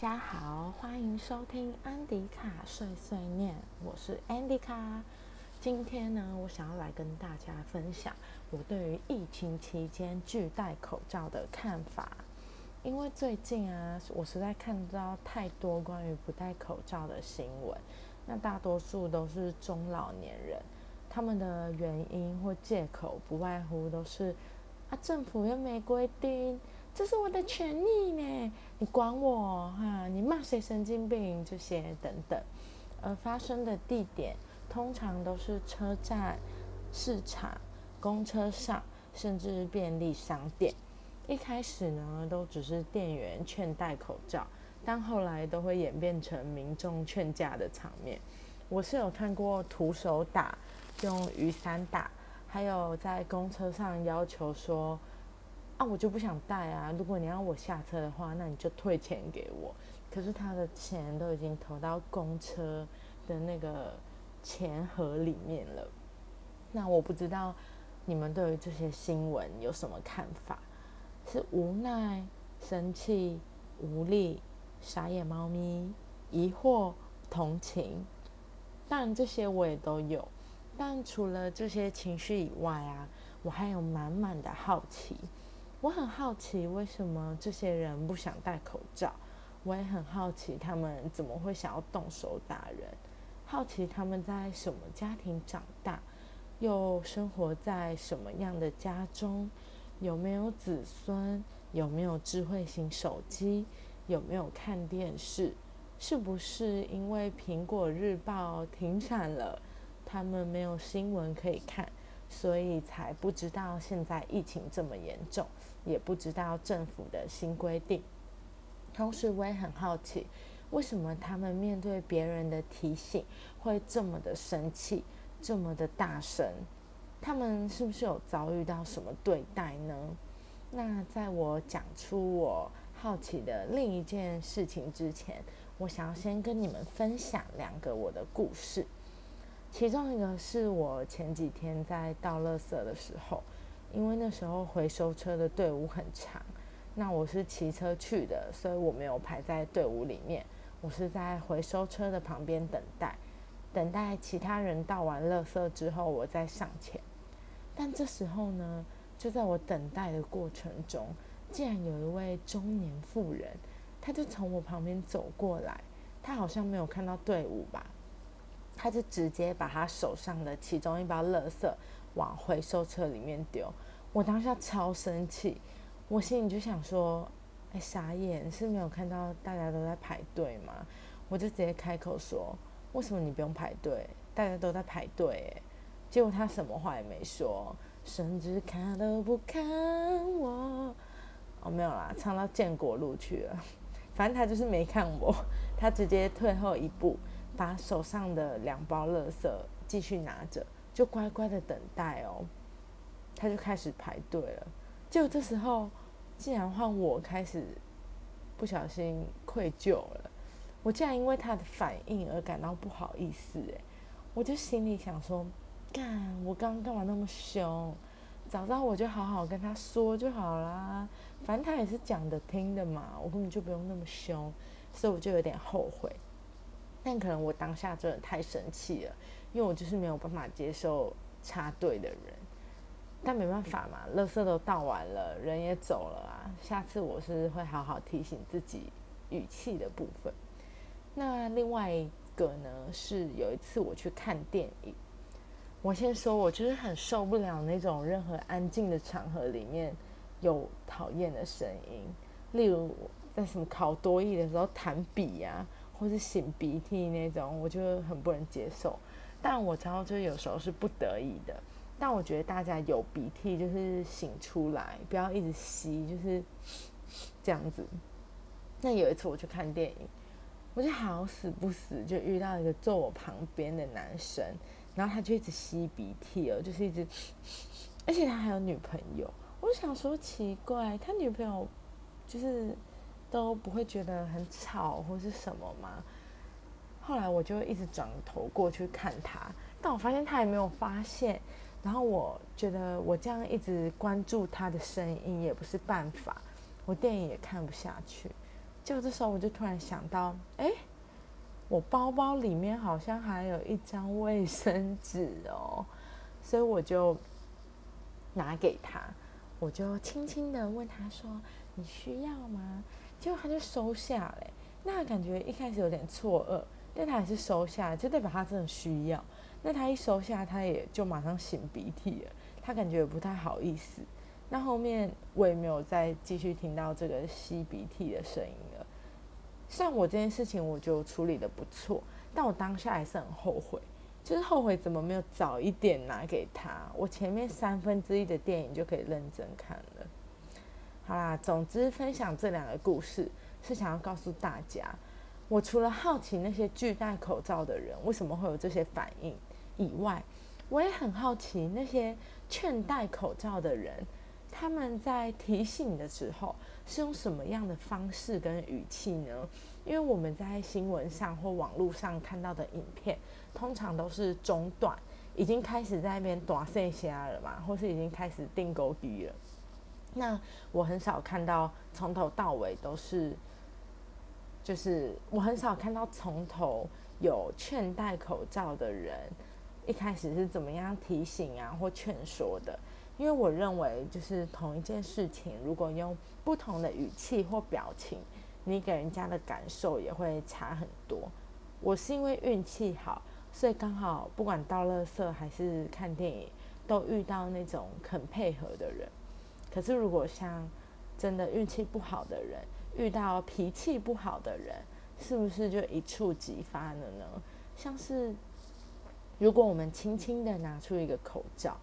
大家好，欢迎收听安迪卡碎碎念，我是安迪卡。今天呢，我想要来跟大家分享我对于疫情期间拒戴口罩的看法。因为最近啊，我实在看到太多关于不戴口罩的新闻，那大多数都是中老年人，他们的原因或借口不外乎都是啊，政府又没规定。这是我的权利呢，你管我哈？你骂谁神经病？这些等等，而发生的地点通常都是车站、市场、公车上，甚至便利商店。一开始呢，都只是店员劝戴口罩，但后来都会演变成民众劝架的场面。我是有看过徒手打、用雨伞打，还有在公车上要求说。我就不想带啊！如果你要我下车的话，那你就退钱给我。可是他的钱都已经投到公车的那个钱盒里面了。那我不知道你们对于这些新闻有什么看法？是无奈、生气、无力、傻眼猫咪、疑惑、同情？当然这些我也都有。但除了这些情绪以外啊，我还有满满的好奇。我很好奇为什么这些人不想戴口罩，我也很好奇他们怎么会想要动手打人，好奇他们在什么家庭长大，又生活在什么样的家中，有没有子孙，有没有智慧型手机，有没有看电视，是不是因为苹果日报停产了，他们没有新闻可以看，所以才不知道现在疫情这么严重。也不知道政府的新规定，同时我也很好奇，为什么他们面对别人的提醒会这么的生气，这么的大声？他们是不是有遭遇到什么对待呢？那在我讲出我好奇的另一件事情之前，我想要先跟你们分享两个我的故事，其中一个是我前几天在倒垃圾的时候。因为那时候回收车的队伍很长，那我是骑车去的，所以我没有排在队伍里面。我是在回收车的旁边等待，等待其他人倒完垃圾之后，我再上前。但这时候呢，就在我等待的过程中，竟然有一位中年妇人，她就从我旁边走过来。她好像没有看到队伍吧，他就直接把他手上的其中一包垃圾往回收车里面丢。我当下超生气，我心里就想说：“哎，傻眼，是没有看到大家都在排队吗？”我就直接开口说：“为什么你不用排队？大家都在排队。”，结果他什么话也没说，甚至看都不看我。哦，没有啦，唱到建国路去了。反正他就是没看我，他直接退后一步，把手上的两包垃圾继续拿着，就乖乖的等待哦。他就开始排队了，结果这时候竟然换我开始不小心愧疚了。我竟然因为他的反应而感到不好意思，诶，我就心里想说：干，我刚刚干嘛那么凶？早知道我就好好跟他说就好啦，反正他也是讲的听的嘛，我根本就不用那么凶，所以我就有点后悔。但可能我当下真的太生气了，因为我就是没有办法接受插队的人。但没办法嘛，垃圾都倒完了，人也走了啊。下次我是会好好提醒自己语气的部分。那另外一个呢，是有一次我去看电影，我先说，我就是很受不了那种任何安静的场合里面有讨厌的声音，例如在什么考多艺的时候弹笔呀，或是擤鼻涕那种，我就很不能接受。但我知道，就有时候是不得已的。但我觉得大家有鼻涕就是擤出来，不要一直吸，就是 这样子。那有一次我去看电影，我就好死不死就遇到一个坐我旁边的男生，然后他就一直吸鼻涕哦，就是一直，而且他还有女朋友。我就想说奇怪，他女朋友就是都不会觉得很吵或是什么吗？后来我就一直转头过去看他，但我发现他也没有发现。然后我觉得我这样一直关注他的声音也不是办法，我电影也看不下去，就这时候我就突然想到，哎，我包包里面好像还有一张卫生纸哦，所以我就拿给他，我就轻轻的问他说：“你需要吗？”结果他就收下嘞。那感觉一开始有点错愕，但他还是收下，就代表他真的需要。那他一收下，他也就马上擤鼻涕了，他感觉也不太好意思。那后面我也没有再继续听到这个吸鼻涕的声音了。虽然我这件事情我就处理的不错，但我当下还是很后悔，就是后悔怎么没有早一点拿给他，我前面三分之一的电影就可以认真看了。好啦，总之分享这两个故事。是想要告诉大家，我除了好奇那些拒戴口罩的人为什么会有这些反应以外，我也很好奇那些劝戴口罩的人，他们在提醒的时候是用什么样的方式跟语气呢？因为我们在新闻上或网络上看到的影片，通常都是中断，已经开始在那边短线虾了嘛，或是已经开始定钩低了。那我很少看到从头到尾都是。就是我很少看到从头有劝戴口罩的人，一开始是怎么样提醒啊或劝说的？因为我认为，就是同一件事情，如果用不同的语气或表情，你给人家的感受也会差很多。我是因为运气好，所以刚好不管到乐色还是看电影，都遇到那种肯配合的人。可是如果像真的运气不好的人，遇到脾气不好的人，是不是就一触即发了呢？像是如果我们轻轻的拿出一个口罩，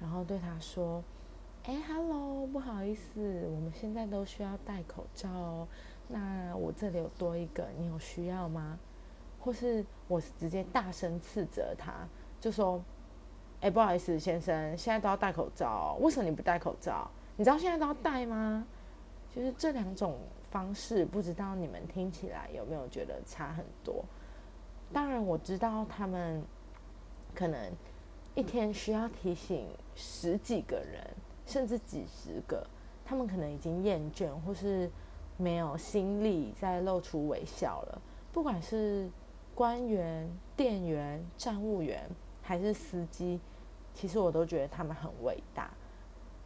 然后对他说：“哎，hello，不好意思，我们现在都需要戴口罩哦。那我这里有多一个，你有需要吗？”或是我直接大声斥责他，就说：“哎，不好意思，先生，现在都要戴口罩，为什么你不戴口罩？你知道现在都要戴吗？”就是这两种。方式不知道你们听起来有没有觉得差很多？当然我知道他们可能一天需要提醒十几个人，甚至几十个，他们可能已经厌倦或是没有心力再露出微笑了。不管是官员、店员、站务员还是司机，其实我都觉得他们很伟大，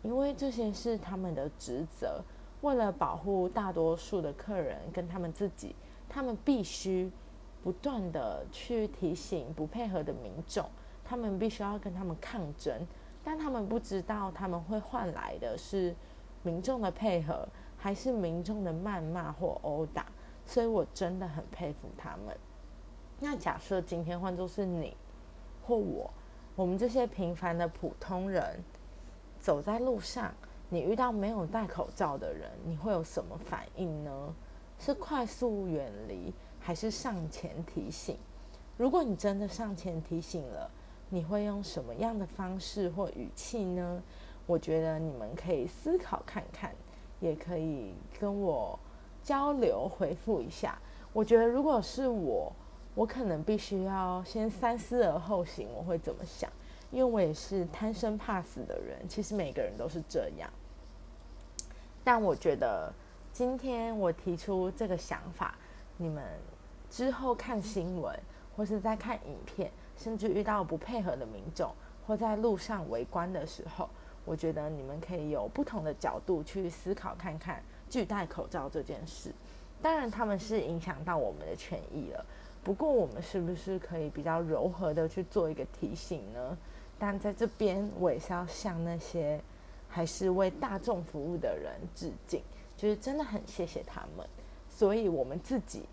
因为这些是他们的职责。为了保护大多数的客人跟他们自己，他们必须不断的去提醒不配合的民众，他们必须要跟他们抗争，但他们不知道他们会换来的是民众的配合，还是民众的谩骂或殴打。所以我真的很佩服他们。那假设今天换作是你或我，我们这些平凡的普通人，走在路上。你遇到没有戴口罩的人，你会有什么反应呢？是快速远离，还是上前提醒？如果你真的上前提醒了，你会用什么样的方式或语气呢？我觉得你们可以思考看看，也可以跟我交流回复一下。我觉得如果是我，我可能必须要先三思而后行，我会怎么想？因为我也是贪生怕死的人，其实每个人都是这样。但我觉得今天我提出这个想法，你们之后看新闻或是在看影片，甚至遇到不配合的民众或在路上围观的时候，我觉得你们可以有不同的角度去思考看看拒戴口罩这件事。当然，他们是影响到我们的权益了。不过，我们是不是可以比较柔和的去做一个提醒呢？但在这边，我也是要向那些还是为大众服务的人致敬，就是真的很谢谢他们。所以，我们自己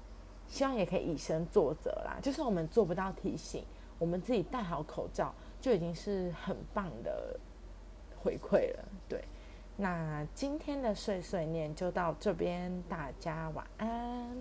希望也可以以身作则啦。就算我们做不到提醒，我们自己戴好口罩就已经是很棒的回馈了。对，那今天的碎碎念就到这边，大家晚安。